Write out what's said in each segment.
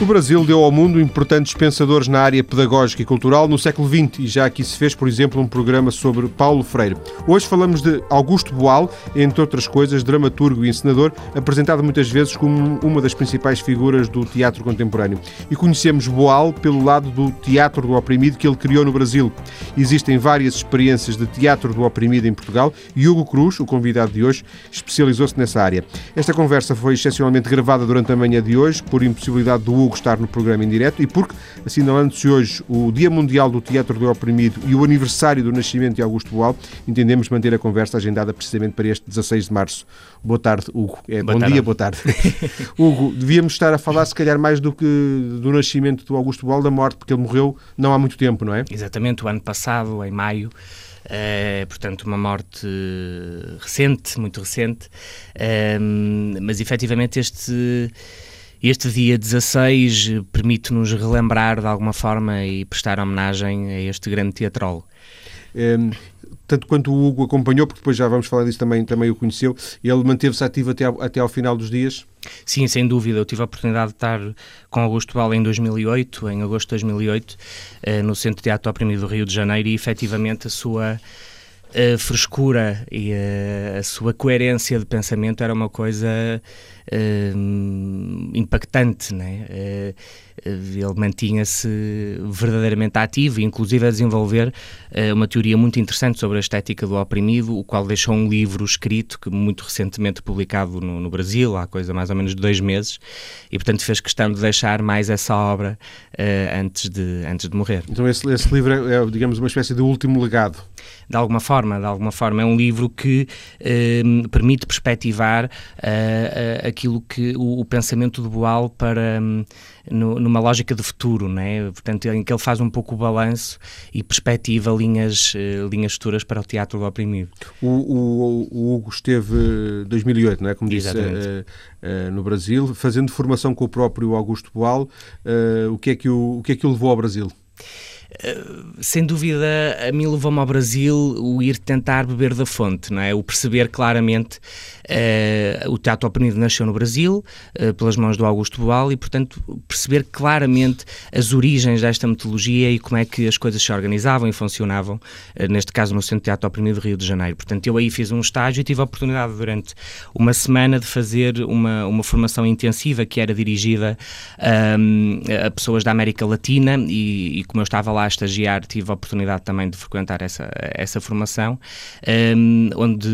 O Brasil deu ao mundo importantes pensadores na área pedagógica e cultural no século XX e já aqui se fez, por exemplo, um programa sobre Paulo Freire. Hoje falamos de Augusto Boal, entre outras coisas, dramaturgo e encenador, apresentado muitas vezes como uma das principais figuras do teatro contemporâneo. E conhecemos Boal pelo lado do teatro do oprimido que ele criou no Brasil. Existem várias experiências de teatro do oprimido em Portugal e Hugo Cruz, o convidado de hoje, especializou-se nessa área. Esta conversa foi excepcionalmente gravada durante a manhã de hoje, por impossibilidade do Hugo Hugo estar no programa em direto e porque, assinalando-se hoje o Dia Mundial do Teatro do Oprimido e o aniversário do nascimento de Augusto Boal, entendemos manter a conversa agendada precisamente para este 16 de março. Boa tarde, Hugo. É, bom tarde. dia, boa tarde. Hugo, devíamos estar a falar, se calhar, mais do que do nascimento do Augusto Boal, da morte, porque ele morreu não há muito tempo, não é? Exatamente, o ano passado, em maio. Uh, portanto, uma morte recente, muito recente, uh, mas efetivamente este este dia 16 permite-nos relembrar de alguma forma e prestar homenagem a este grande teatrólogo. Um, tanto quanto o Hugo acompanhou, porque depois já vamos falar disso também, também o conheceu, ele manteve-se ativo até ao, até ao final dos dias? Sim, sem dúvida. Eu tive a oportunidade de estar com Augusto Bala em 2008, em agosto de 2008, eh, no Centro de Teatro Oprimido do Rio de Janeiro e efetivamente a sua a frescura e a, a, sua coerência de pensamento era uma coisa uh, impactante, né? Uh, ele mantinha-se verdadeiramente ativo, inclusive a desenvolver uh, uma teoria muito interessante sobre a estética do oprimido, o qual deixou um livro escrito, que muito recentemente publicado no, no Brasil, há coisa mais ou menos de dois meses, e portanto fez questão de deixar mais essa obra antes, de, antes de morrer. Então esse, esse livro é, é, digamos, uma espécie de último legado de alguma forma. De alguma forma é um livro que eh, permite perspectivar aquilo que o, o, pensamento do Boal para um, no, numa lógica de futuro, né? Portanto, em que ele faz um pouco o balanço e perspectiva linhas uh, linhas futuras para o teatro do oprimido. O, o, o Hugo esteve 2008, não é? Como disse, uh, uh, no Brasil, fazendo formação com o próprio Augusto Boal. o que é que o, o que é que o levou ao Brasil? Eh, sem dúvida, a mim levou-me ao Brasil o ir tentar beber da fonte, não é? O perceber claramente uh, o Teatro Oprimido nasceu no Brasil, uh, pelas mãos do Augusto Boal, e, portanto, perceber claramente as origens desta metodologia e como é que as coisas se organizavam e funcionavam, uh, neste caso no Centro Teatro Oprimido do Rio de Janeiro. Portanto, eu aí fiz um estágio e tive a oportunidade durante uma semana de fazer uma, uma formação intensiva que era dirigida um, a pessoas da América Latina e, e como eu estava lá a estagiar, tive a oportunidade também de frequentar essa, essa formação, um, onde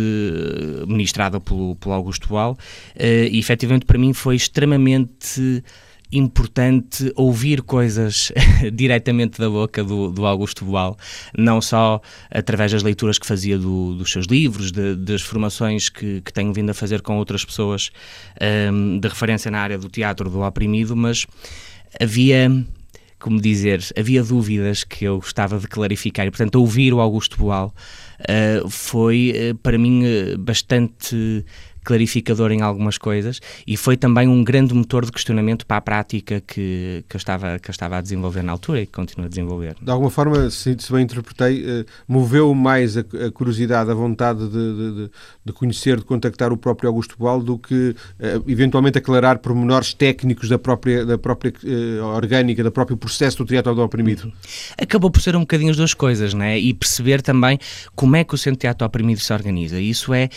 ministrada pelo, pelo Augusto Boal, uh, e efetivamente para mim foi extremamente importante ouvir coisas diretamente da boca do, do, Augusto Boal, não só através das leituras que fazia do, dos seus livros, de, das formações que, que, tenho vindo a fazer com outras pessoas um, de referência na área do teatro do oprimido, mas havia como dizer, havia dúvidas que eu gostava de clarificar e, portanto, ouvir o Augusto Boal uh, foi, uh, para mim, uh, bastante clarificador em algumas coisas e foi também um grande motor de questionamento para a prática que, que, eu, estava, que eu estava a desenvolver na altura e que continuo a desenvolver. De alguma forma, se, se bem interpretei, uh, moveu mais a, a, curiosidade, a vontade de, de, de, conhecer, de contactar o próprio Augusto Boal do que uh, eventualmente aclarar pormenores técnicos da própria, da própria uh, orgânica, do próprio processo do teatro do oprimido. Acabou por ser um bocadinho as duas coisas, não é? E perceber também como é que o Centro de Teatro Oprimido se organiza. Isso é,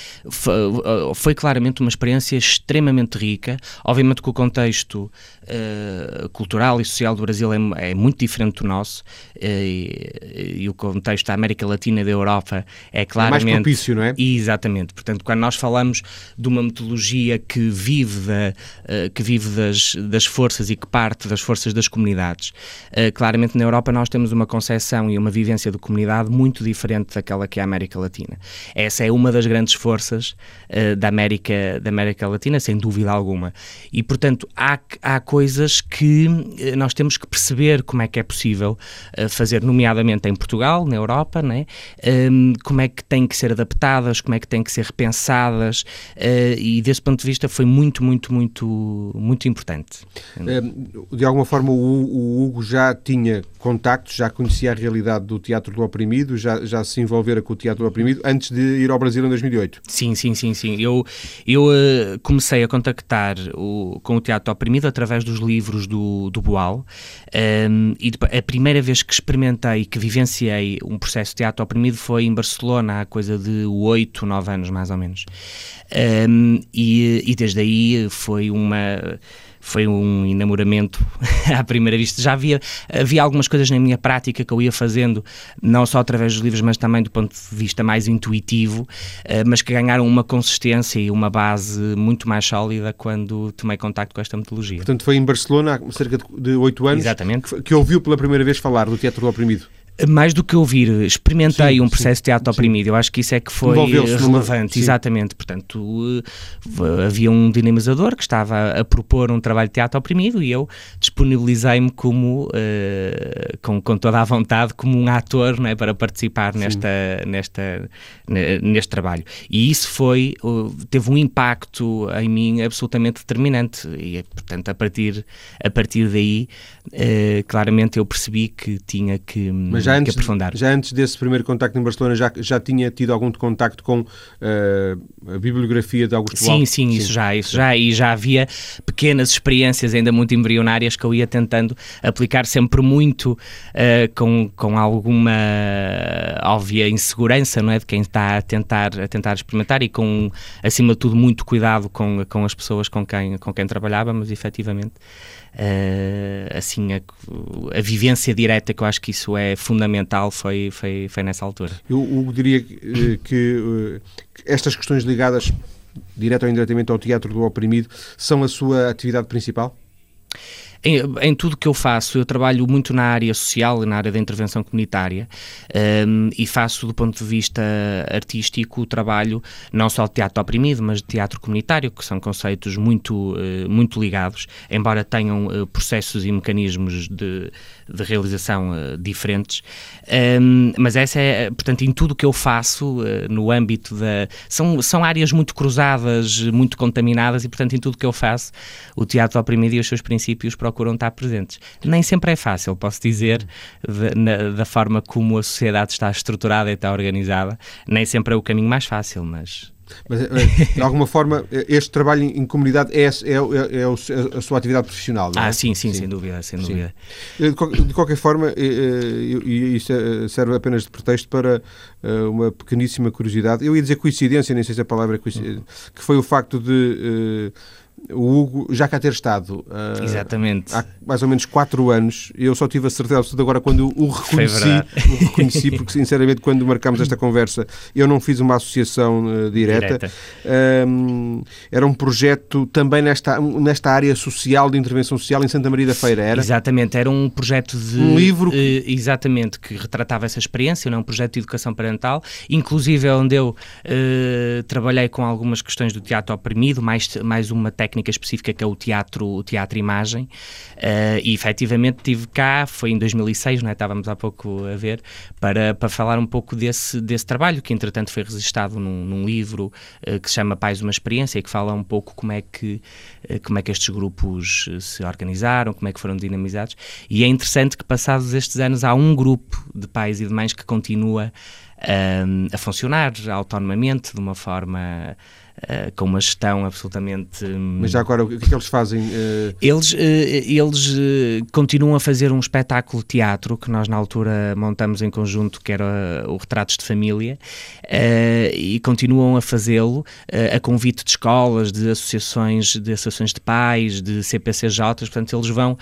foi claramente uma experiência extremamente rica. Obviamente que o contexto uh, cultural e social do Brasil é, é muito diferente do nosso uh, e, e, o contexto da América Latina e da Europa é claramente... É mais propício, não é? Exatamente. Portanto, quando nós falamos de uma metodologia que vive, da, uh, que vive das, das forças e que parte das forças das comunidades, claramente na Europa nós temos uma concepção e uma vivência de comunidade muito diferente daquela que é a América Latina. Essa é uma das grandes forças da América América, da América Latina, sem dúvida alguma. E, portanto, há, há coisas que eh, nós temos que perceber como é que é possível eh, fazer, nomeadamente em Portugal, na Europa, né? Um, como é que têm que ser adaptadas, como é que têm que ser repensadas, uh, e desse ponto de vista foi muito, muito, muito, muito importante. De alguma forma, o, o Hugo já tinha contactos, já conhecia a realidade do Teatro do Oprimido, já, já se envolvera com o Teatro do Oprimido antes de ir ao Brasil em 2008? Sim, sim, sim, sim. Eu Eu uh, comecei a contactar o, com o Teatro Oprimido através dos livros do, do Boal um, e a primeira vez que experimentei, que vivenciei um processo de teatro oprimido foi em Barcelona há coisa de 8, 9 anos mais ou menos. Um, e, e desde aí foi uma foi um enamoramento à primeira vista. Já havia, havia algumas coisas na minha prática que eu ia fazendo, não só através dos livros, mas também do ponto de vista mais intuitivo, eh, mas que ganharam uma consistência e uma base muito mais sólida quando tomei contacto com esta metodologia. Portanto, foi em Barcelona há cerca de oito anos Exatamente. Que, que ouviu pela primeira vez falar do Teatro do Oprimido. Mais do que ouvir, experimentei sim, um processo sim, de teatro oprimido. Eu acho que isso é que foi relevante. Exatamente. Portanto, eh, havia um dinamizador que estava a propor um trabalho de teatro oprimido e eu disponibilizei-me como, uh, com, com toda a vontade, como um ator não é, para participar nesta, nesta, neste trabalho. E isso foi, teve um impacto em mim absolutamente determinante. E, portanto, a partir, a partir daí, uh, claramente eu percebi que tinha que. Mas já antes, já antes desse primeiro contacto em Barcelona, já, já tinha tido algum contacto com uh, a bibliografia de Augusto Sim, sim, isso já, isso já. E já havia pequenas experiências ainda muito embrionárias que eu ia tentando aplicar sempre muito uh, com, com alguma óbvia insegurança, não é? De quem está a tentar, a tentar experimentar e com, acima de tudo, muito cuidado com, com as pessoas com quem, com quem trabalhávamos, efetivamente. Uh, assim, a, a, vivência direta, que eu acho que isso é fundamental, foi, foi, foi nessa altura. Eu, eu diria que, eh, que estas questões ligadas, direto ou indiretamente, ao teatro do oprimido, são a sua atividade principal? Em, em, tudo que eu faço, eu trabalho muito na área social, na área da intervenção comunitária um, e faço do ponto de vista artístico o trabalho não só de teatro oprimido, mas de teatro comunitário, que são conceitos muito, uh, muito ligados, embora tenham uh, processos e mecanismos de, de realização uh, diferentes. Um, mas essa é, portanto, em tudo que eu faço no âmbito da. São, são áreas muito cruzadas, muito contaminadas e, portanto, em tudo que eu faço, o teatro oprimido e os seus princípios procuram estar presentes. Nem sempre é fácil, posso dizer, de, na, da forma como a sociedade está estruturada e está organizada, nem sempre é o caminho mais fácil, mas mas, eh, de alguma forma, este trabalho em comunidade é, é, é, é a sua atividade profissional, não é? Ah, sim, sim, sim. sem dúvida, sem dúvida. Eh, de qualquer forma, e isso serve apenas de pretexto para eh, uma pequeníssima curiosidade. Eu ia dizer coincidência, nem sei se a palavra é coincidência, que foi o facto de o Hugo já cá ter estado uh, Exatamente. há mais ou menos 4 anos. Eu só tive a certeza de agora quando o reconheci, o reconheci, porque sinceramente, quando marcámos esta conversa, eu não fiz uma associação uh, direta. direta. Um, era um projeto também nesta, nesta área social, de intervenção social, em Santa Maria da Feira, era? Exatamente, era um projeto de. Um livro. Uh, exatamente, que retratava essa experiência, não? um projeto de educação parental, inclusive é onde eu trabalhei com algumas questões do teatro oprimido, mais, mais uma técnica técnica específica que é o teatro, o teatro imagem uh, e efetivamente tive cá, foi em 2006, não é? estávamos há pouco a ver, para, para falar um pouco desse, desse trabalho que entretanto foi registado num, num livro uh, que se chama Pais Uma Experiência e que fala um pouco como é que, uh, como é que estes grupos se organizaram, como é que foram dinamizados e é interessante que passados estes anos há um grupo de pais e de mães que continua a funcionar autonomamente de uma forma uh, com uma gestão absolutamente. Um... Mas já agora, o que é que eles fazem? Uh... Eles, uh, eles continuam a fazer um espetáculo de teatro que nós na altura montamos em conjunto, que era o Retratos de Família, e continuam a fazê-lo a convite de escolas, de associações, de associações de pais, de CPCJs, portanto eles vão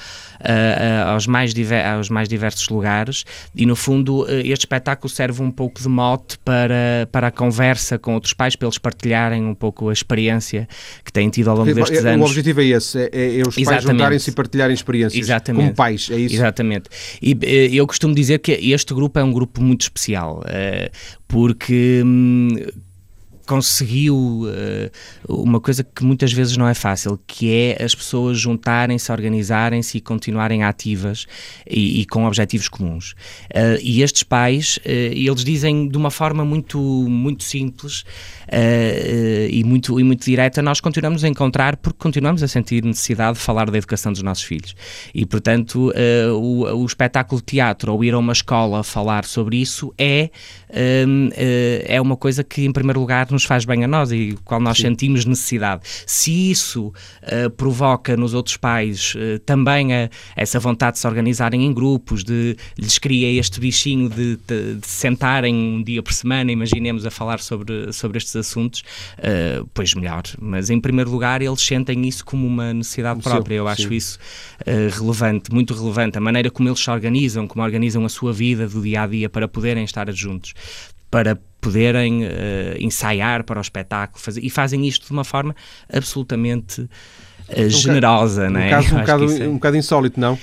aos, mais aos mais diversos lugares e no fundo este espetáculo serve um pouco de mote para, para a conversa com outros pais, para eles partilharem um pouco pouco a experiência que têm tido ao longo destes anos. O objetivo é esse, é, é os pais juntarem-se e partilharem experiências Exatamente. como pais, é isso? Exatamente. E eh, eu costumo dizer que este grupo é um grupo muito especial, eh, porque hum, conseguiu uh, uma coisa que muitas vezes não é fácil, que é as pessoas juntarem-se, organizarem-se e continuarem ativas e, e com objetivos comuns. Uh, e estes pais, uh, eles dizem de uma forma muito, muito simples e, muito, e muito direta, nós continuamos a encontrar porque continuamos a sentir necessidade de falar da educação dos nossos filhos. E, portanto, o, o espetáculo de teatro ou ir a uma escola falar sobre isso é, é uma coisa que, em primeiro lugar, nos faz bem a nós e o qual nós Sim. sentimos necessidade. Se isso uh, provoca nos outros pais uh, também a, essa vontade de se organizarem em grupos, de lhes cria este bichinho de, de, de sentarem um dia por semana, imaginemos, a falar sobre, sobre estes assuntos, uh, pois melhor. Mas em primeiro lugar, eles sentem isso como uma necessidade própria. Eu acho Sim. isso relevante, muito relevante. A maneira como eles se organizam, como organizam a sua vida do dia a dia para poderem estar juntos para poderem uh, ensaiar para o espetáculo fazer, e fazem isto de uma forma absolutamente uh, generosa. Um, não é? um, caso, um, bocado, é... um bocado insólito, não?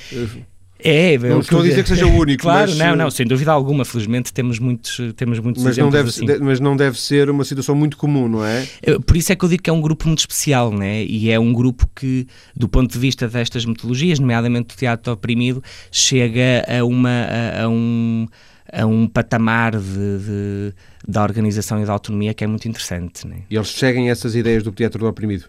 É, não estou a dizer que seja o único. Claro, mas, não, não, sem dúvida alguma. Felizmente temos muitos, temos muitos mas não deve, assim. Mas não deve ser uma situação muito comum, não é? Por isso é que eu digo que é um grupo muito especial, né? E é um grupo que, do ponto de vista destas metodologias, nomeadamente do teatro oprimido, chega a uma a, a um a um patamar de, de, da organização e da autonomia que é muito interessante. Né? E eles seguem essas ideias do teatro do oprimido?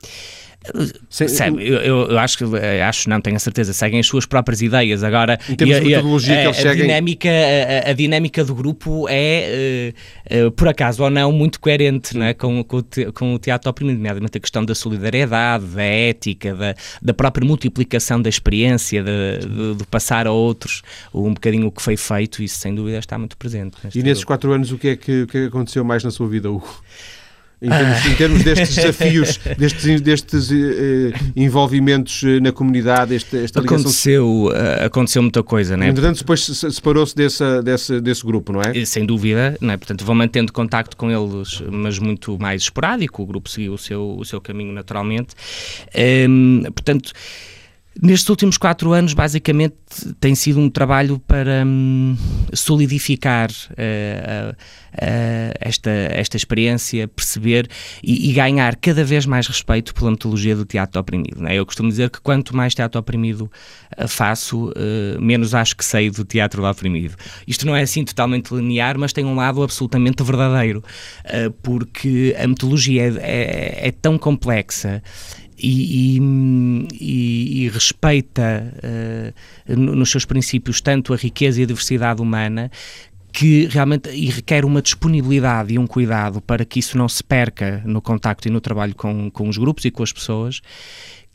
Sem, eu, eu, acho que eh, acho não tenho a certeza seguem as suas próprias ideias agora de metodologia a, que a, seguem... dinâmica a, a, dinâmica do grupo é uh, uh, por acaso ou não muito coerente né, com, com, com o teatro oprimido nomeadamente a questão da solidariedade da ética da, da própria multiplicação da experiência de, de, de, passar a outros um bocadinho o que foi feito isso sem dúvida está muito presente e nesses grupo. quatro anos o que é que, o que aconteceu mais na sua vida Hugo? Em termos, em termos destes desafios, destes, destes uh, envolvimentos eh, na comunidade, esta, esta ligação... Aconteceu, uh, aconteceu muita coisa, não é? Entretanto, depois separou-se desse, desse, desse grupo, não é? Sem dúvida, não é? Portanto, vou mantendo contacto com eles, mas muito mais esporádico, o grupo seguiu o seu, o seu caminho naturalmente. Um, portanto... Nestes últimos quatro anos, basicamente, tem sido um trabalho para hum, solidificar uh, uh, uh, esta, esta experiência, perceber e, e, ganhar cada vez mais respeito pela metodologia do teatro oprimido. Né? Eu costumo dizer que quanto mais teatro oprimido faço, menos acho que sei do teatro oprimido. Isto não é assim totalmente linear, mas tem um lado absolutamente verdadeiro, porque a metodologia é, é, é tão complexa e, e, e respeita uh, nos seus princípios tanto a riqueza e a diversidade humana que realmente e requer uma disponibilidade e um cuidado para que isso não se perca no contacto e no trabalho com, com os grupos e com as pessoas,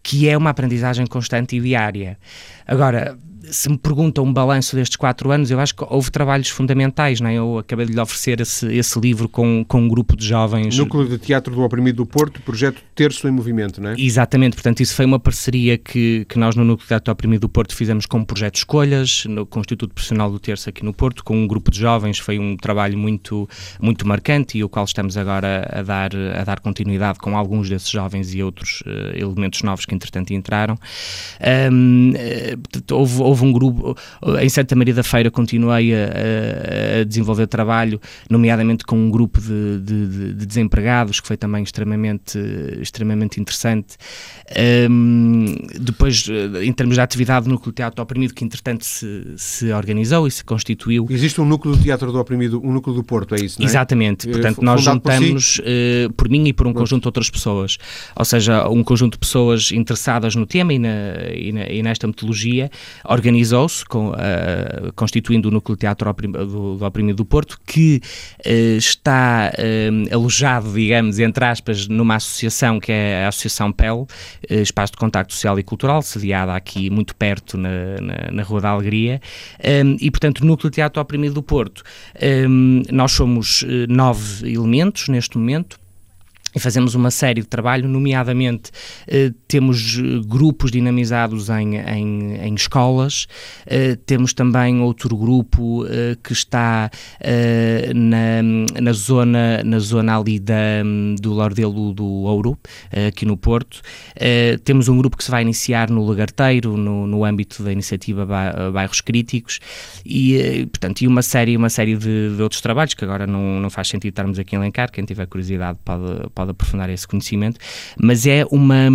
que é uma aprendizagem constante e diária. Agora, se me perguntam um balanço destes quatro anos, eu acho que houve trabalhos fundamentais, não é? Eu acabei de lhe oferecer esse, esse livro com, com um grupo de jovens. Núcleo de Teatro do Oprimido do Porto, projeto Terço em Movimento, não é? Exatamente, portanto, isso foi uma parceria que, que nós no Núcleo de Teatro do Oprimido do Porto fizemos com o projeto Escolhas, no, com o Instituto Profissional do Terço aqui no Porto, com um grupo de jovens, foi um trabalho muito, muito marcante e o qual estamos agora a dar, a dar continuidade com alguns desses jovens e outros uh, elementos novos que entretanto entraram. Um, uh, houve, houve houve um grupo, em Santa Maria da Feira continuei a, a desenvolver trabalho, nomeadamente com um grupo de, de, de, desempregados, que foi também extremamente, extremamente interessante. Um, depois, em termos de atividade do Núcleo Teatro do Oprimido, que entretanto se, se organizou e se constituiu. Existe um Núcleo de Teatro do Oprimido, um Núcleo do Porto, é isso, não é? Exatamente. Portanto, nós juntamos por, si? uh, por mim e por um conjunto de outras pessoas. Ou seja, um conjunto de pessoas interessadas no tema e, na, e, na, e nesta metodologia, organizou-se, uh, constituindo o Núcleo Teatro do, do Oprimido do Porto, que uh, está uh, alojado, digamos, entre aspas, numa associação que é a Associação PEL, Espaço de Contacto Social e Cultural, sediada aqui muito perto na, na, na Rua da Alegria, um, e, portanto, Núcleo Teatro Oprimido do Porto. Um, nós somos nove elementos neste momento, e fazemos uma série de trabalho, nomeadamente eh, temos eh, grupos dinamizados em, em, em escolas, eh, temos também outro grupo eh, que está eh, na, na, zona, na zona ali da, do Lordelo do Ouro, eh, aqui no Porto, temos um grupo que se vai iniciar no Lagarteiro, no, no âmbito da iniciativa Bairros Críticos, e, portanto, e uma série, uma série de, de, outros trabalhos que agora não, não faz sentido estarmos aqui a elencar, quem tiver curiosidade pode pode aprofundar esse conhecimento, mas é uma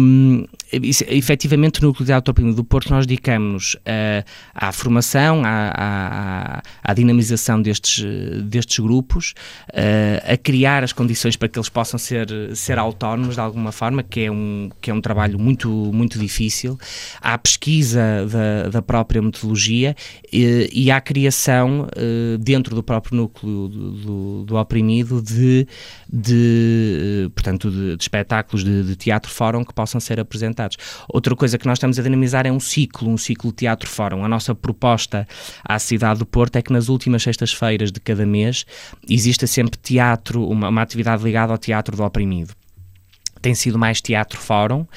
efetivamente, no Núcleo de Teatro Oprimido do Porto, nós dedicamos uh, à formação, à, à, à, dinamização destes, destes grupos, uh, a criar as condições para que eles possam ser, ser autónomos de alguma forma, que é um, que é um trabalho muito, muito difícil, à pesquisa da, da própria metodologia e, e à criação, uh, dentro do próprio núcleo do, do, do oprimido, de, de, portanto, de, de espetáculos de, de teatro-fórum que possam ser apresentados. Outra coisa que nós estamos a dinamizar é um ciclo, um ciclo teatro-fórum. A nossa proposta à cidade do Porto é que nas últimas sextas-feiras de cada mês exista sempre teatro, uma, uma atividade ligada ao teatro do oprimido tem sido mais teatro-fórum uh,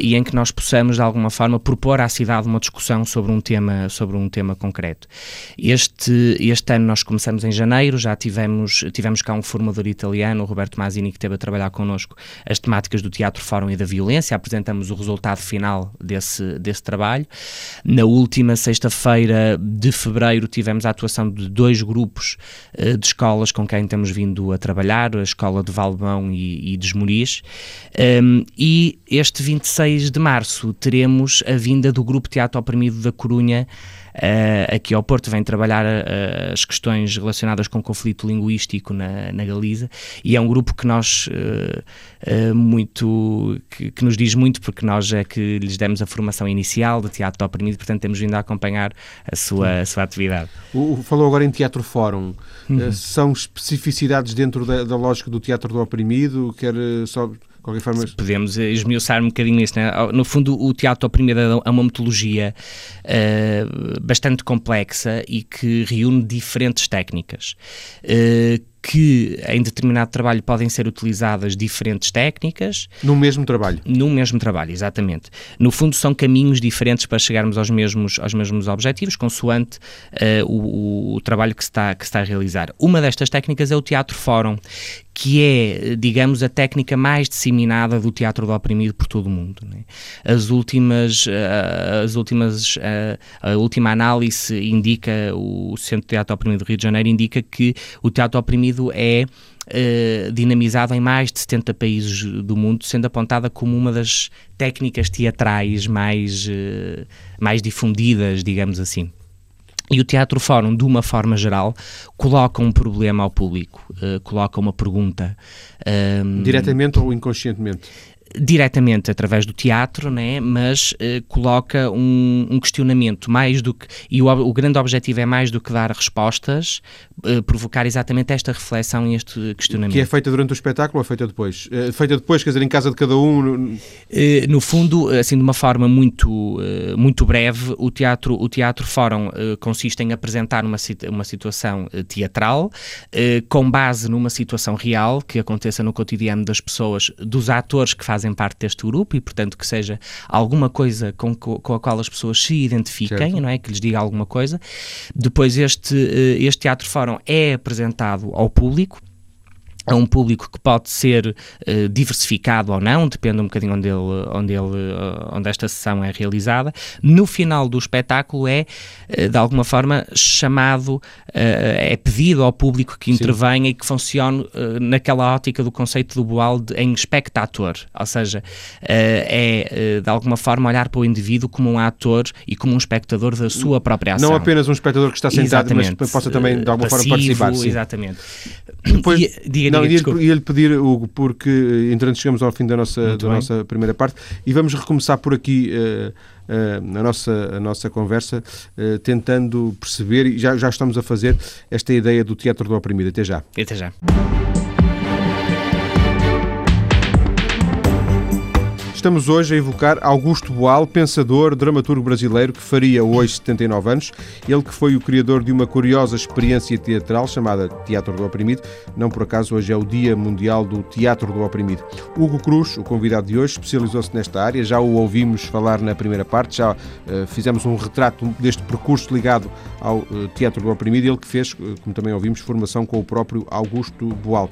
e em que nós possamos, de alguma forma, propor à cidade uma discussão sobre um tema, sobre um tema concreto. Este, este ano nós começamos em janeiro, já tivemos, tivemos cá um formador italiano, o Roberto Mazzini, que esteve a trabalhar connosco as temáticas do teatro-fórum e da violência, apresentamos o resultado final desse, desse trabalho. Na última sexta-feira de fevereiro tivemos a atuação de dois grupos uh, de escolas com quem temos vindo a trabalhar, a Escola de Valbão e, e de um, e este 26 de março teremos a vinda do Grupo Teatro Oprimido da Corunha uh, aqui ao Porto, vem trabalhar uh, as questões relacionadas com o conflito linguístico na, na Galiza e é um grupo que nós uh, muito que, que, nos diz muito porque nós é que lhes demos a formação inicial de teatro oprimido, portanto temos vindo a acompanhar a sua, a sua atividade. O, falou agora em teatro fórum. Uhum. São especificidades dentro da, da lógica do teatro do oprimido? Quer só qualquer forma. Podemos esmiuçar um bocadinho nisso. Né? No fundo, o teatro oprimido é uma metodologia uh, bastante complexa e que reúne diferentes técnicas. Uh, que em determinado trabalho podem ser utilizadas diferentes técnicas. No mesmo trabalho? No mesmo trabalho, exatamente. No fundo, são caminhos diferentes para chegarmos aos mesmos, aos mesmos objetivos, consoante uh, o, o, trabalho que se, está, que se está a realizar. Uma destas técnicas é o teatro fórum, que é, digamos, a técnica mais disseminada do teatro do oprimido por todo o mundo. Né? As últimas, uh, as últimas, uh, a última análise indica, o Centro de Teatro Oprimido do Rio de Janeiro indica que o teatro oprimido é uh, dinamizado em mais de 70 países do mundo, sendo apontada como uma das técnicas teatrais mais, mais difundidas, digamos assim. E o Teatro Fórum, de uma forma geral, coloca um problema ao público, uh, coloca uma pergunta. Um, ehm, Diretamente ou inconscientemente? Diretamente através do teatro, né? mas uh, coloca um, um, questionamento mais do que. E o, o, grande objetivo é mais do que dar respostas, uh, provocar exatamente esta reflexão e este questionamento. Que é feita durante o espetáculo ou é feita depois? Uh, feita depois, quer dizer, em casa de cada um? No, no fundo, assim, de uma forma muito, muito breve, o Teatro, o teatro Fórum consiste em apresentar uma, uma situação teatral com base numa situação real que aconteça no cotidiano das pessoas, dos atores que fazem fazem parte deste grupo e, portanto, que seja alguma coisa com, com a qual as pessoas se identifiquem, certo. não é? Que lhes diga alguma coisa. Depois, este, eh, este Teatro Fórum é apresentado ao público a um público que pode ser uh, diversificado ou não, depende um bocadinho onde, ele, onde, ele, uh, onde esta sessão é realizada. No final do espetáculo é, uh, de alguma forma, chamado, é pedido ao público que intervenha Sim. e que funcione naquela ótica do conceito do Boal em espectador, ou seja, é, de alguma forma, olhar para o indivíduo como um ator e como um espectador da sua própria ação. Não apenas um espectador que está sentado, exatamente. mas possa também, de alguma Passivo, forma, participar. Sim. Exatamente. Depois, e, diga, não, ia-lhe ia pedir, Hugo, porque entretanto chegamos ao fim da nossa, da nossa primeira parte e vamos recomeçar por aqui uh, uh, a, nossa, a nossa conversa, uh, tentando perceber, e já, já estamos a fazer, esta ideia do teatro do oprimido. Até já. Até já. Estamos hoje a evocar Augusto Boal, pensador, dramaturgo brasileiro que faria hoje 79 anos. Ele que foi o criador de uma curiosa experiência teatral chamada Teatro do Oprimido. Não por acaso hoje é o Dia Mundial do Teatro do Oprimido. Hugo Cruz, o convidado de hoje, especializou-se nesta área. Já o ouvimos falar na primeira parte, já uh, fizemos um retrato deste percurso ligado ao uh, Teatro do Oprimido. Ele que fez, uh, como também ouvimos, formação com o próprio Augusto Boal.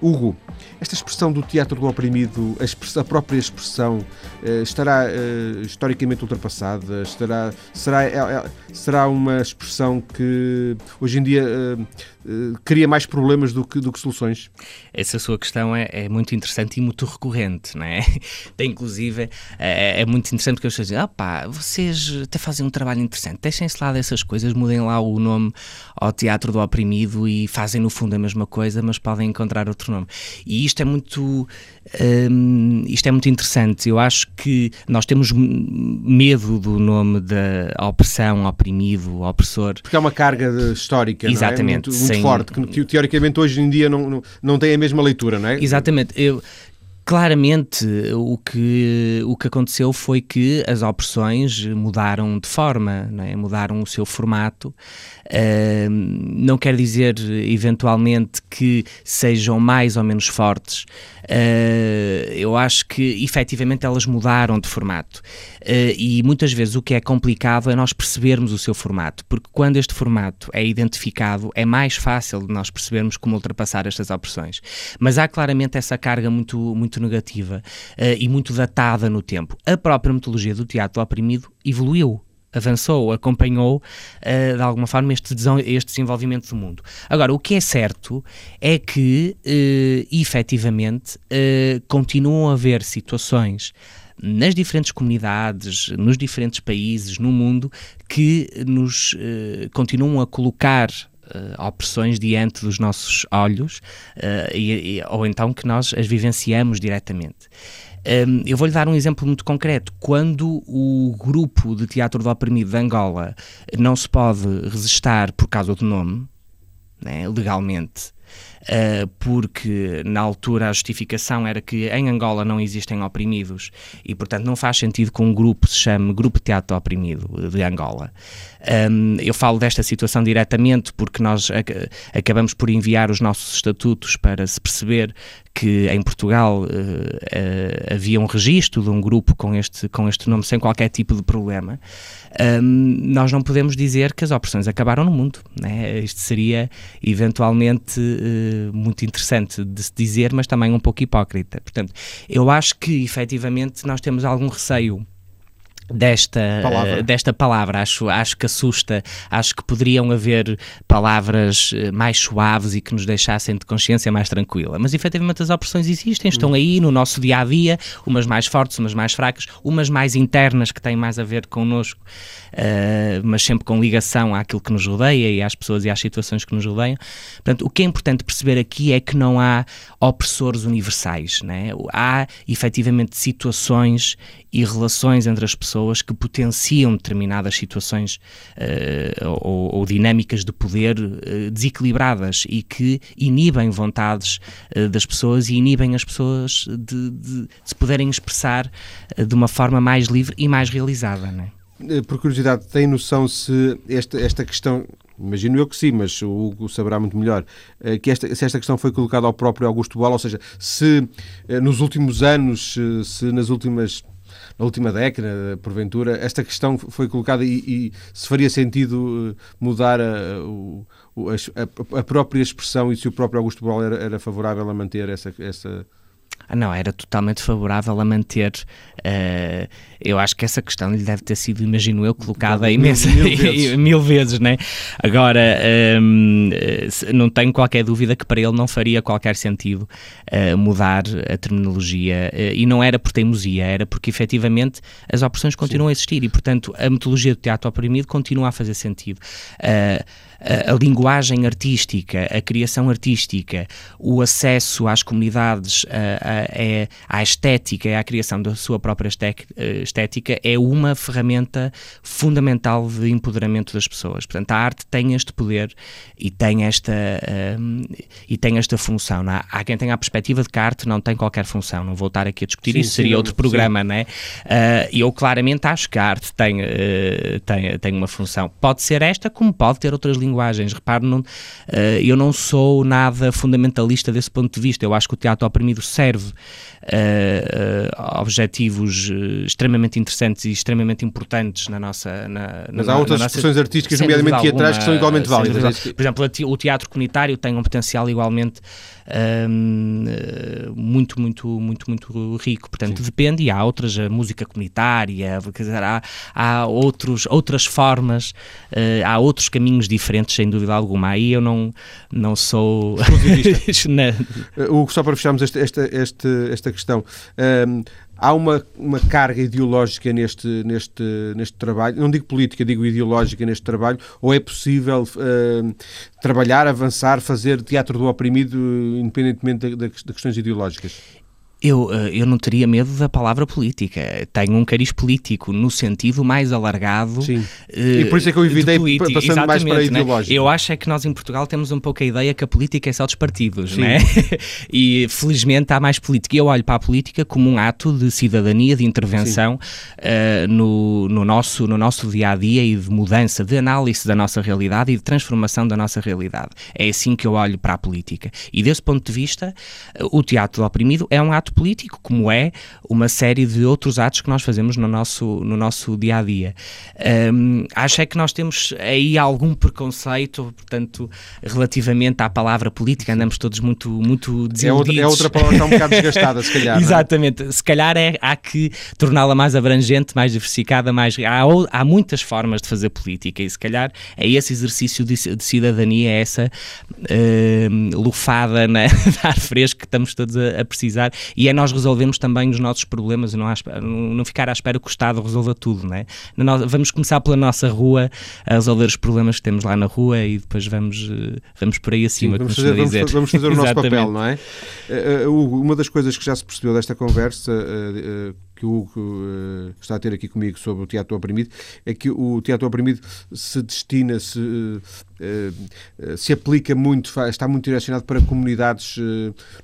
Hugo, esta expressão do teatro do oprimido, a, a própria expressão, uh, estará uh, historicamente ultrapassada? Estará, será, é, é, será uma expressão que hoje em dia uh, cria mais problemas do que, do que soluções? Essa sua questão é, é muito interessante e muito recorrente, não é? Tem, inclusive, é, é muito interessante porque as pessoas dizem, ah pá, vocês até fazem um trabalho interessante, deixem-se lá dessas coisas, mudem lá o nome ao Teatro do Oprimido e fazem no fundo a mesma coisa, mas podem encontrar outro nome. E isto é muito, hum, isto é muito interessante. Eu acho que nós temos medo do nome da opressão, oprimido, opressor. Porque é uma carga histórica, Exatamente, não é? muito, muito forte, que teoricamente hoje em dia não, não, não tem a mesma leitura, não é? Exatamente. Eu, claramente o que, o que aconteceu foi que as opressões mudaram de forma, não é? mudaram o seu formato. Uh, não quer dizer, eventualmente, que sejam mais ou menos fortes. Uh, eu acho que, efetivamente, elas mudaram de formato. Uh, e muitas vezes o que é complicado é nós percebermos o seu formato, porque quando este formato é identificado, é mais fácil de nós percebermos como ultrapassar estas opressões. Mas há claramente essa carga muito, muito negativa e muito datada no tempo. A própria metodologia do teatro oprimido evoluiu avançou, acompanhou uh, de alguma forma este, este, desenvolvimento do mundo. Agora, o que é certo é que, uh, efetivamente, uh, continuam a haver situações nas diferentes comunidades, nos diferentes países, no mundo, que nos uh, continuam a colocar uh, opressões diante dos nossos olhos, uh, e, e, ou então que nós as vivenciamos diretamente. Um, eu vou-lhe dar um exemplo muito concreto. Quando o grupo de teatro do oprimido de Angola não se pode resistir por causa do nome, né, legalmente, porque na altura a justificação era que em Angola não existem oprimidos e, portanto, não faz sentido que um grupo se chame Grupo Teatro Oprimido de Angola. Um, eu falo desta situação diretamente porque nós ac acabamos por enviar os nossos estatutos para se perceber que em Portugal uh, uh, havia um registro de um grupo com este, com este nome sem qualquer tipo de problema. Um, nós não podemos dizer que as opressões acabaram no mundo. Né? Isto seria eventualmente muito interessante de se dizer, mas também um pouco hipócrita. Portanto, eu acho que efetivamente nós temos algum receio desta palavra. desta palavra. Acho, acho que assusta, acho que poderiam haver palavras eh, mais suaves e que nos deixassem de consciência mais tranquila. Mas efetivamente as opressões existem, estão aí no nosso dia a dia, umas mais fortes, umas mais fracas, umas mais internas que têm mais a ver connosco, uh, mas sempre com ligação àquilo que nos rodeia e às pessoas e às situações que nos rodeiam. Portanto, o que é importante perceber aqui é que não há opressores universais, né? há efetivamente situações e relações entre as pessoas que potenciam determinadas situações uh, ou, ou, dinâmicas de poder uh, desequilibradas e que inibem vontades uh, das pessoas e inibem as pessoas de, de, de se poderem expressar de uma forma mais livre e mais realizada. Né? Por curiosidade, tem noção se esta, esta questão Imagino eu que sim, mas o Hugo saberá muito melhor. Que esta, se esta questão foi colocada ao próprio Augusto Boal, ou seja, se nos últimos anos, se nas últimas na última década, porventura, esta questão foi colocada e, e se faria sentido eh, mudar a, a, a, própria expressão e se o próprio Augusto Boal era, era favorável a manter essa, essa ah, não, era totalmente favorável a manter. Uh, eu acho que essa questão lhe deve ter sido, imagino eu, colocada mil, imensa, mil, vezes. mil vezes, né? Agora, um, ehm, não tenho qualquer dúvida que para ele não faria qualquer sentido uh, mudar a terminologia. Uh, e não era por teimosia, era porque efetivamente as opressões continuam Sim. a existir e, portanto, a metodologia do teatro oprimido continua a fazer sentido. Uh, a, a, linguagem artística, a criação artística, o acesso às comunidades, a, à estética e à criação da sua própria eh, estética é uma ferramenta fundamental de empoderamento das pessoas. Portanto, a arte tem este poder e tem esta, um, e tem esta função. Há, há, quem tenha a perspectiva de que a arte não tem qualquer função. Não vou estar aqui a discutir sim, isso, seria sim, outro programa, né? Uh, eu claramente acho que a arte tem, uh, tem, tem uma função. Pode ser esta, como pode ter outras linguagens linguagens. Repare, não, uh, eu não sou nada fundamentalista desse ponto de vista. Eu acho que o teatro oprimido serve uh, objetivos extremamente interessantes e extremamente importantes na nossa. Na, Mas na, há outras expressões nossa... artísticas, nomeadamente teatrais, que são igualmente válidas. Por exemplo, o teatro comunitário tem um potencial igualmente um, muito, muito, muito, muito rico. Portanto, Sim. depende, e há outras, a música comunitária, quer dizer, há, há outros, outras formas, uh, há outros caminhos diferentes, sem dúvida alguma. Aí eu não, não sou. Hugo, só para fecharmos esta, esta, esta, esta questão. Um, há uma, uma carga ideológica neste, neste, neste trabalho, não digo política, digo ideológica neste trabalho, ou é possível uh, trabalhar, avançar, fazer teatro do oprimido independentemente de, de questões ideológicas? Eu, eh, eu não teria medo da palavra política. Tenho um cariz político no sentido mais alargado. Sim. Uh, e por isso é que eu evitei passando Exatamente, mais para a né? ideológica. Né? Eu acho é que nós em Portugal temos um pouco a ideia que a política é só dos partidos, né? e felizmente há mais política. Eu olho para a política como um ato de cidadania, de intervenção uh, no, no, nosso, no nosso dia a dia e de mudança, de análise da nossa realidade e de transformação da nossa realidade. É assim que eu olho para a política. E desse ponto de vista, o teatro do oprimido é um ato ato político, como é uma série de outros atos que nós fazemos no nosso, no nosso dia a dia. Um, acho é que nós temos aí algum preconceito, portanto, relativamente à palavra política, andamos todos muito, muito desiludidos. É outra, é outra palavra que está um bocado desgastada, se calhar. É? Exatamente, é? se calhar é, há que torná-la mais abrangente, mais diversificada, mais. Há, há muitas formas de fazer política e se calhar é esse exercício de, de cidadania, é essa uh, lufada né, de ar fresco que estamos todos a, a precisar e é nós resolvermos também os nossos problemas e não, não ficar à espera que o Estado resolva tudo, né? Vamos começar pela nossa rua a resolver os problemas que temos lá na rua e depois vamos, eh, vamos por aí acima, Sim, vamos, fazer, vamos, vamos, fazer, o nosso papel, não é? Uh, uh, uma das coisas que já se percebeu desta conversa uh, que o Hugo uh, está a ter aqui comigo sobre o teatro oprimido, é que o teatro oprimido se destina, se, uh, se aplica muito, está muito direcionado para comunidades,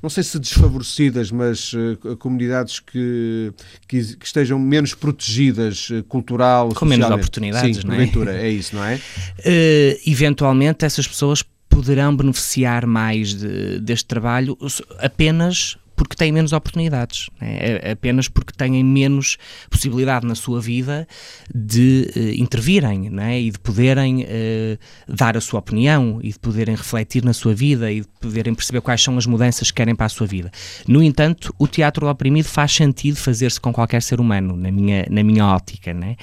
não sei se desfavorecidas, mas comunidades que, que, que, estejam menos protegidas cultural, Com menos oportunidades, Sim, não é? é isso, não é? eventualmente essas pessoas poderão beneficiar mais de, deste trabalho apenas porque têm menos oportunidades, né? é, apenas porque têm menos possibilidade na sua vida de uh, intervirem né? e de poderem uh, dar a sua opinião e de poderem refletir na sua vida e de poderem perceber quais são as mudanças que querem para a sua vida. No entanto, o teatro do oprimido faz sentido fazer-se com qualquer ser humano, na minha, na minha ótica. Né?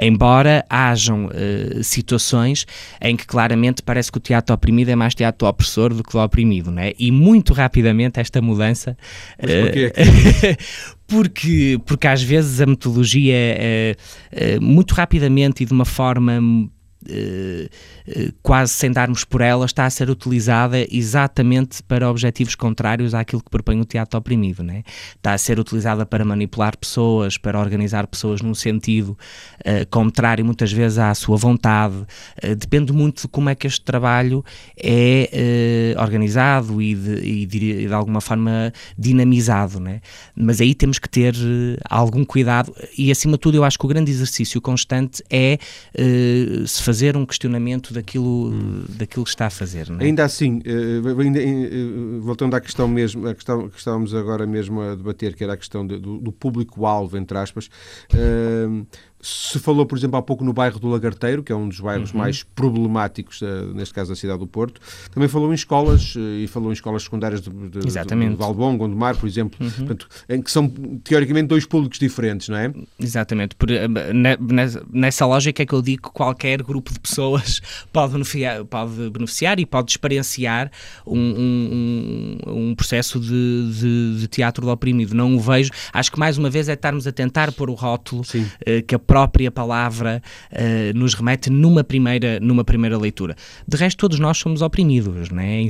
Embora hajam uh, situações em que claramente parece que o teatro oprimido é mais teatro opressor do que o oprimido, né? e muito rapidamente esta mudança mas porquê? porque, porque às vezes a metodologia, é, muito rapidamente e de uma forma eh, eh, quase sem darmos por ela, está a ser utilizada exatamente para objetivos contrários àquilo que propõe o teatro oprimido. Né? Está a ser utilizada para manipular pessoas, para organizar pessoas num sentido uh, contrário muitas vezes à sua vontade. Uh, depende muito de como é que este trabalho é uh, organizado e de, e de, de, alguma forma dinamizado. Né? Mas aí temos que ter algum cuidado e, acima de tudo, eu acho que o grande exercício constante é se fazer um questionamento daquilo, hum. daquilo que está a fazer. É? Ainda assim, uh, ainda, uh, voltando à questão mesmo, a questão que estávamos agora mesmo a debater, que era a questão do, do público-alvo, entre aspas, se falou, por exemplo, há pouco no bairro do Lagarteiro, que é um dos bairros uhum. mais problemáticos, neste caso da cidade do Porto. Também falou em escolas, uh, e falou em escolas secundárias de, de, Exatamente. de Valbon, Gondomar, por exemplo, uhum. portanto, em que são, teoricamente, dois públicos diferentes, não é? Exatamente. Por, eh, nessa lógica é que eu digo que qualquer grupo de pessoas pode beneficiar, pode beneficiar e pode experienciar um, um, um processo de, de, teatro do oprimido. Não o vejo. Acho que, mais uma vez, é estarmos a tentar pôr o rótulo uh, que a própria palavra uh, nos remete numa primeira, numa primeira leitura. De resto, todos nós somos oprimidos, né?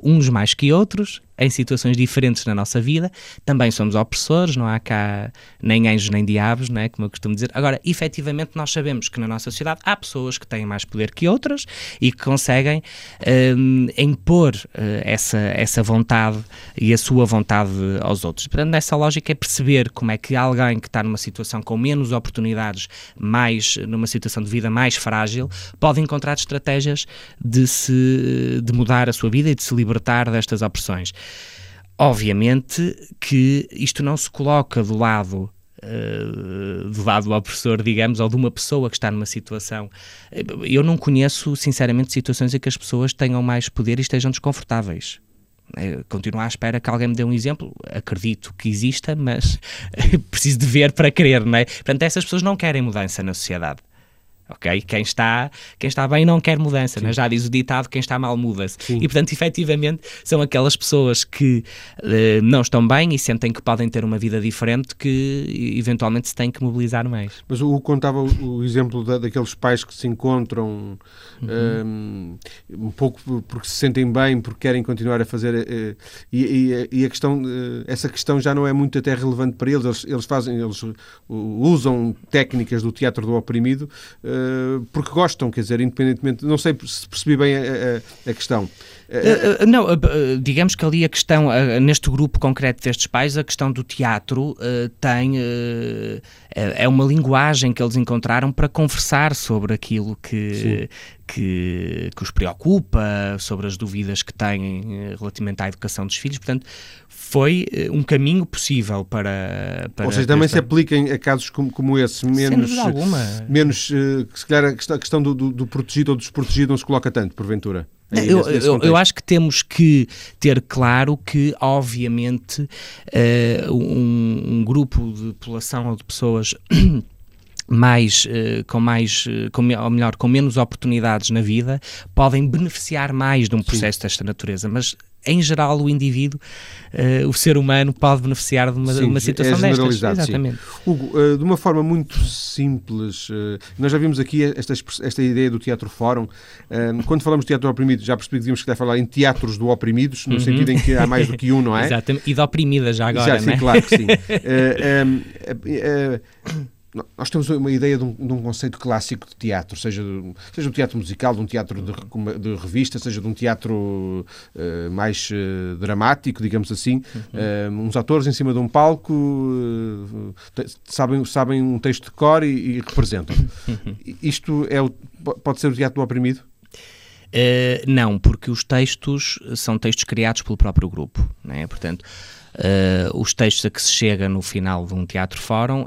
uns mais que outros, em situações diferentes na nossa vida, também somos opressores, não há cá nem anjos nem diabos, não é? como eu costumo dizer. Agora, efetivamente, nós sabemos que na nossa sociedade há pessoas que têm mais poder que outras e que conseguem um, impor uh, essa, essa vontade e a sua vontade aos outros. Portanto, nessa lógica é perceber como é que alguém que está numa situação com menos oportunidades, mais numa situação de vida mais frágil, pode encontrar estratégias de se de mudar a sua vida e de se libertar destas opressões. Obviamente que isto não se coloca do lado Uh, do lado do opressor, digamos, ou de uma pessoa que está numa situação. Eu não conheço, sinceramente, situações em que as pessoas tenham mais poder e estejam desconfortáveis. Continuo à espera que alguém me dê um exemplo. Acredito que exista, mas preciso de ver para querer, não é? Portanto, essas pessoas não querem mudança na sociedade ok? Quem está, quem está bem não quer mudança, né? já diz o ditado, quem está mal muda-se. E, portanto, efetivamente, são aquelas pessoas que uh, não estão bem e sentem que podem ter uma vida diferente que, eventualmente, se têm que mobilizar mais. Mas o contava o, o exemplo da, daqueles pais que se encontram uhum. um, um, pouco porque se sentem bem, porque querem continuar a fazer uh, e, e, e, a questão, uh, essa questão já não é muito até relevante para eles, eles, eles fazem, eles usam técnicas do teatro do oprimido porque gostam, quer dizer, independentemente. Não sei se percebi bem a, a, a questão. Uh, uh, não, uh, digamos que ali a questão, neste grupo concreto destes pais, a questão do teatro tem. É, é uma linguagem que eles encontraram para conversar sobre aquilo que, que, que, os preocupa, sobre as dúvidas que têm relativamente à educação dos filhos. Portanto, foi um caminho possível para. para Ou seja, também se aplica a casos como, como esse, menos. menos se calhar a questão, do, do, do protegido ou do desprotegido não se coloca tanto, porventura. Eu, eu, eu, acho que temos que ter claro que, obviamente, uh, um, um, grupo de população ou de pessoas. mais, uh, com mais, com, ou melhor, com menos oportunidades na vida, podem beneficiar mais de um processo Sim. desta natureza, mas em geral, o indivíduo, uh, o ser humano, pode beneficiar de uma, sim, uma situação é destas. Exatamente. Sim. Hugo, uh, de uma forma muito simples, uh, nós já vimos aqui esta, esta ideia do teatro fórum. quando falamos de teatro oprimido, já percebi que devíamos que falar em teatros do oprimidos, no uhum. sentido em que há mais do que um, não é? Exatamente. E de oprimida já agora, já, sim, é? claro que sim. nós temos uma ideia de um, de um, conceito clássico de teatro, seja, seja um teatro musical, de um teatro de, de revista, seja de um teatro uh, mais uh, dramático, digamos assim. Uhum. Uh, uns atores em cima de um palco sabem, sabem um texto de cor e, e representam. Uhum. Isto é o, pode ser o teatro do oprimido? não, porque os textos são textos criados pelo próprio grupo. Né? Portanto, Uh, os textos a que se chega no final de um teatro fórum uh,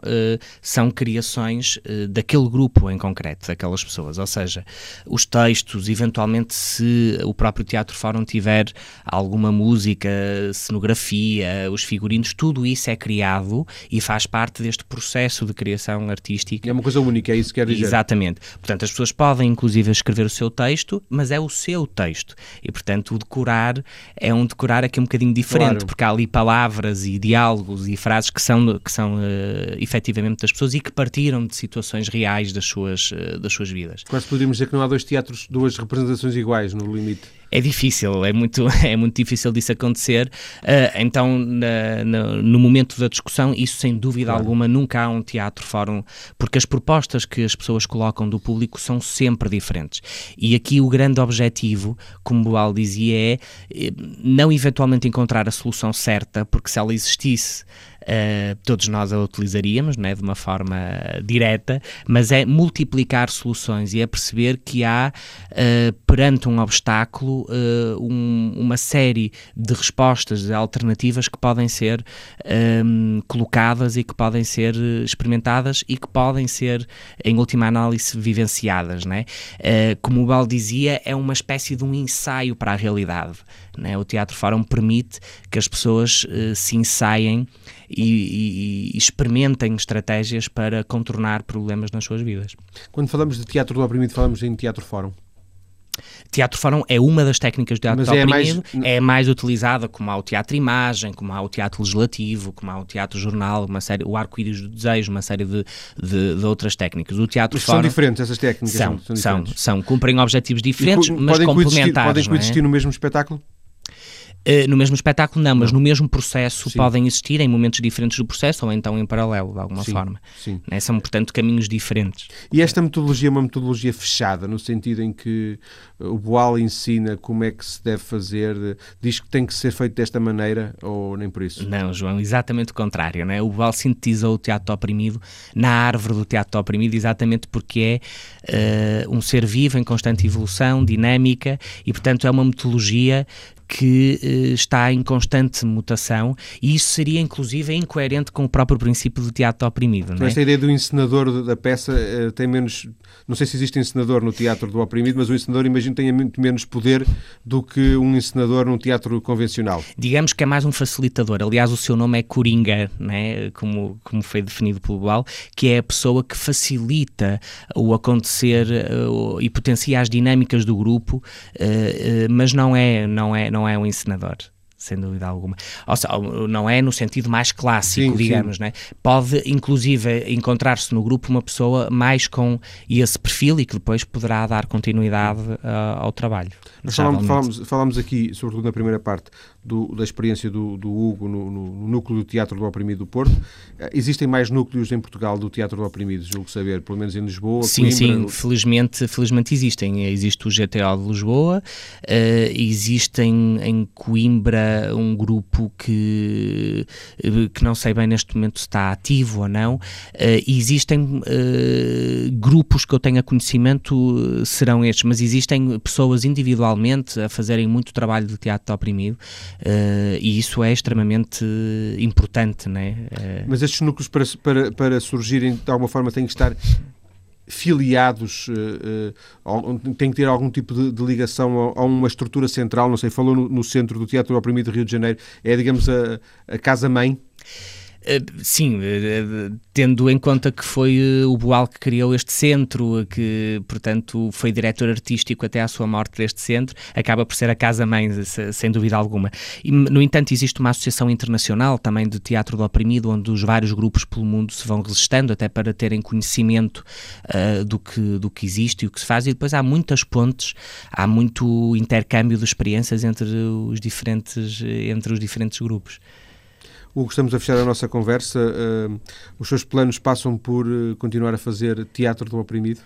são criações uh, daquele grupo em concreto, daquelas pessoas. Ou seja, os textos, eventualmente, se o próprio teatro fórum tiver alguma música, cenografia, os figurinos, tudo isso é criado e faz parte deste processo de criação artística. É uma coisa única, é isso que quer dizer. Exatamente. Portanto, as pessoas podem, inclusive, escrever o seu texto, mas é o seu texto. E, portanto, o decorar é um decorar aqui um bocadinho diferente, claro. porque há ali palavras palavras e diálogos e frases que são, que são uh, efetivamente das pessoas e que partiram de situações reais das suas, uh, das suas vidas. Quase poderíamos dizer que não há dois teatros, duas representações iguais no limite. É difícil, é muito, é muito difícil disso acontecer. Uh, então, na, na, no momento da discussão, isso sem dúvida claro. alguma nunca há um teatro fórum, porque as propostas que as pessoas colocam do público são sempre diferentes. E aqui o grande objetivo, como Boal dizia, é eh, não eventualmente encontrar a solução certa, porque se ela existisse uh, todos nós a utilizaríamos, é? de uma forma direta, mas é multiplicar soluções e é perceber que há, uh, perante um obstáculo, uh, um, uma série de respostas de alternativas que podem ser um, colocadas e que podem ser experimentadas e que podem ser, em última análise, vivenciadas. É? como o Bal dizia, é uma espécie de um ensaio para a realidade. Não é? O Teatro Fórum permite que as pessoas se ensaiem e, e, e, experimentem estratégias para contornar problemas nas suas vidas. Quando falamos de teatro do oprimido, falamos em teatro fórum. Teatro fórum é uma das técnicas de teatro Mas é oprimido, mais... é mais utilizada como há o teatro imagem, como há o teatro legislativo, como há o teatro jornal, uma série, o arco-íris do desejo, uma série de, de, de, outras técnicas. O teatro mas fórum, são diferentes essas técnicas? São, são, são, são, cumprem objetivos diferentes, mas podem complementares. Podem coexistir é? no mesmo espetáculo? Uh, no mesmo espetáculo, não, mas no mesmo processo sim. podem existir em momentos diferentes do processo ou então em paralelo, de alguma sim, forma. Sim. Né? São, portanto, caminhos diferentes. E esta metodologia é uma metodologia fechada, no sentido em que o Boal ensina como é que se deve fazer, diz que tem que ser feito desta maneira ou nem por isso? Não, João, exatamente o contrário. Né? O Boal sintetizou o teatro oprimido na árvore do teatro oprimido exatamente porque é uh, um ser vivo em constante evolução, dinâmica e, portanto, é uma metodologia que uh, está em constante mutação e isso seria inclusive incoerente com o próprio princípio do teatro oprimido. Não é? Esta ideia do encenador da peça uh, tem menos. Não sei se existe encenador no teatro do oprimido, mas o encenador, imagino, tem muito menos poder do que um encenador num teatro convencional. Digamos que é mais um facilitador. Aliás, o seu nome é Coringa, né? como, como foi definido pelo Boal, que é a pessoa que facilita o acontecer uh, e potencia as dinâmicas do grupo, mas não é, não é, não é um encenador sem dúvida alguma. Ou seja, não é no sentido mais clássico, sim, digamos, sim. Né? Pode, inclusive, encontrar-se no grupo uma pessoa mais com esse perfil e que depois poderá dar continuidade uh, ao trabalho. Nós falamos, falamos, falamos, aqui, sobretudo na primeira parte, do, da experiência do, do Hugo no, no, no, núcleo do Teatro do Oprimido do Porto. Uh, existem mais núcleos em Portugal do Teatro do Oprimido, julgo saber, pelo menos em Lisboa, Sim, Coimbra, sim, no... felizmente, felizmente existem. Existe o GTO de Lisboa, uh, existem em Coimbra um grupo que, eh, que não sei bem neste momento se está ativo ou não. Uh, existem uh, grupos que eu tenha conhecimento, serão estes, mas existem pessoas individualmente a fazerem muito trabalho de teatro oprimido uh, e isso é extremamente importante. Né? Mas estes núcleos, para, para, para surgirem, de alguma forma, têm que estar filiados, uh, uh, tem que ter algum tipo de, de ligação a, a, uma estrutura central, não sei, falou no, no centro do Teatro Oprimido de Rio de Janeiro, é, digamos, a, a casa-mãe? Eh, sim, eh, tendo em conta que foi eh, o Boal que criou este centro, que, portanto, foi diretor artístico até à sua morte deste centro, acaba por ser a casa-mãe, sem dúvida alguma. E, no entanto, existe uma associação internacional também de teatro do oprimido, onde os vários grupos pelo mundo se vão resistando até para terem conhecimento uh, do, que, do que existe e o que se faz, e depois há muitas pontes, há muito intercâmbio de experiências entre os diferentes, entre os diferentes grupos. Hugo, estamos a fechar a nossa conversa. Uh, os seus planos passam por uh, continuar a fazer teatro do oprimido?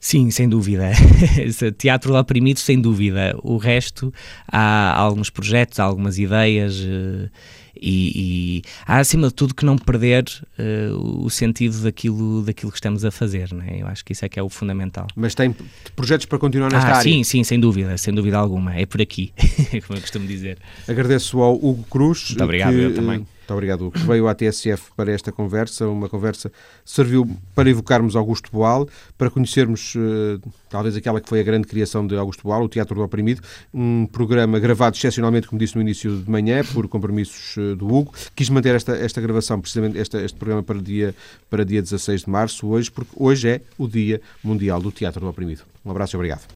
Sim, sem dúvida. teatro do oprimido, sem dúvida. O resto, há alguns projetos, há algumas ideias. Uh, e, e, há acima de tudo que não perder uh, o sentido daquilo, daquilo que estamos a fazer, né? eu acho que isso é que é o fundamental. Mas tem projetos para continuar nesta ah, área? Sim, sim, sem dúvida, sem dúvida alguma, é por aqui, como eu costumo dizer. Agradeço ao Hugo Cruz. Muito obrigado, que, eu também muito obrigado, que veio à TSF para esta conversa. Uma conversa que serviu para evocarmos Augusto Boal, para conhecermos uh, talvez aquela que foi a grande criação de Augusto Boal, o Teatro do Oprimido, um programa gravado excepcionalmente, como disse no início de manhã, por compromissos uh, do Hugo. Quis manter esta, esta gravação, precisamente esta, este programa para dia, para dia 16 de março, hoje, porque hoje é o Dia Mundial do Teatro do Oprimido. Um abraço e obrigado.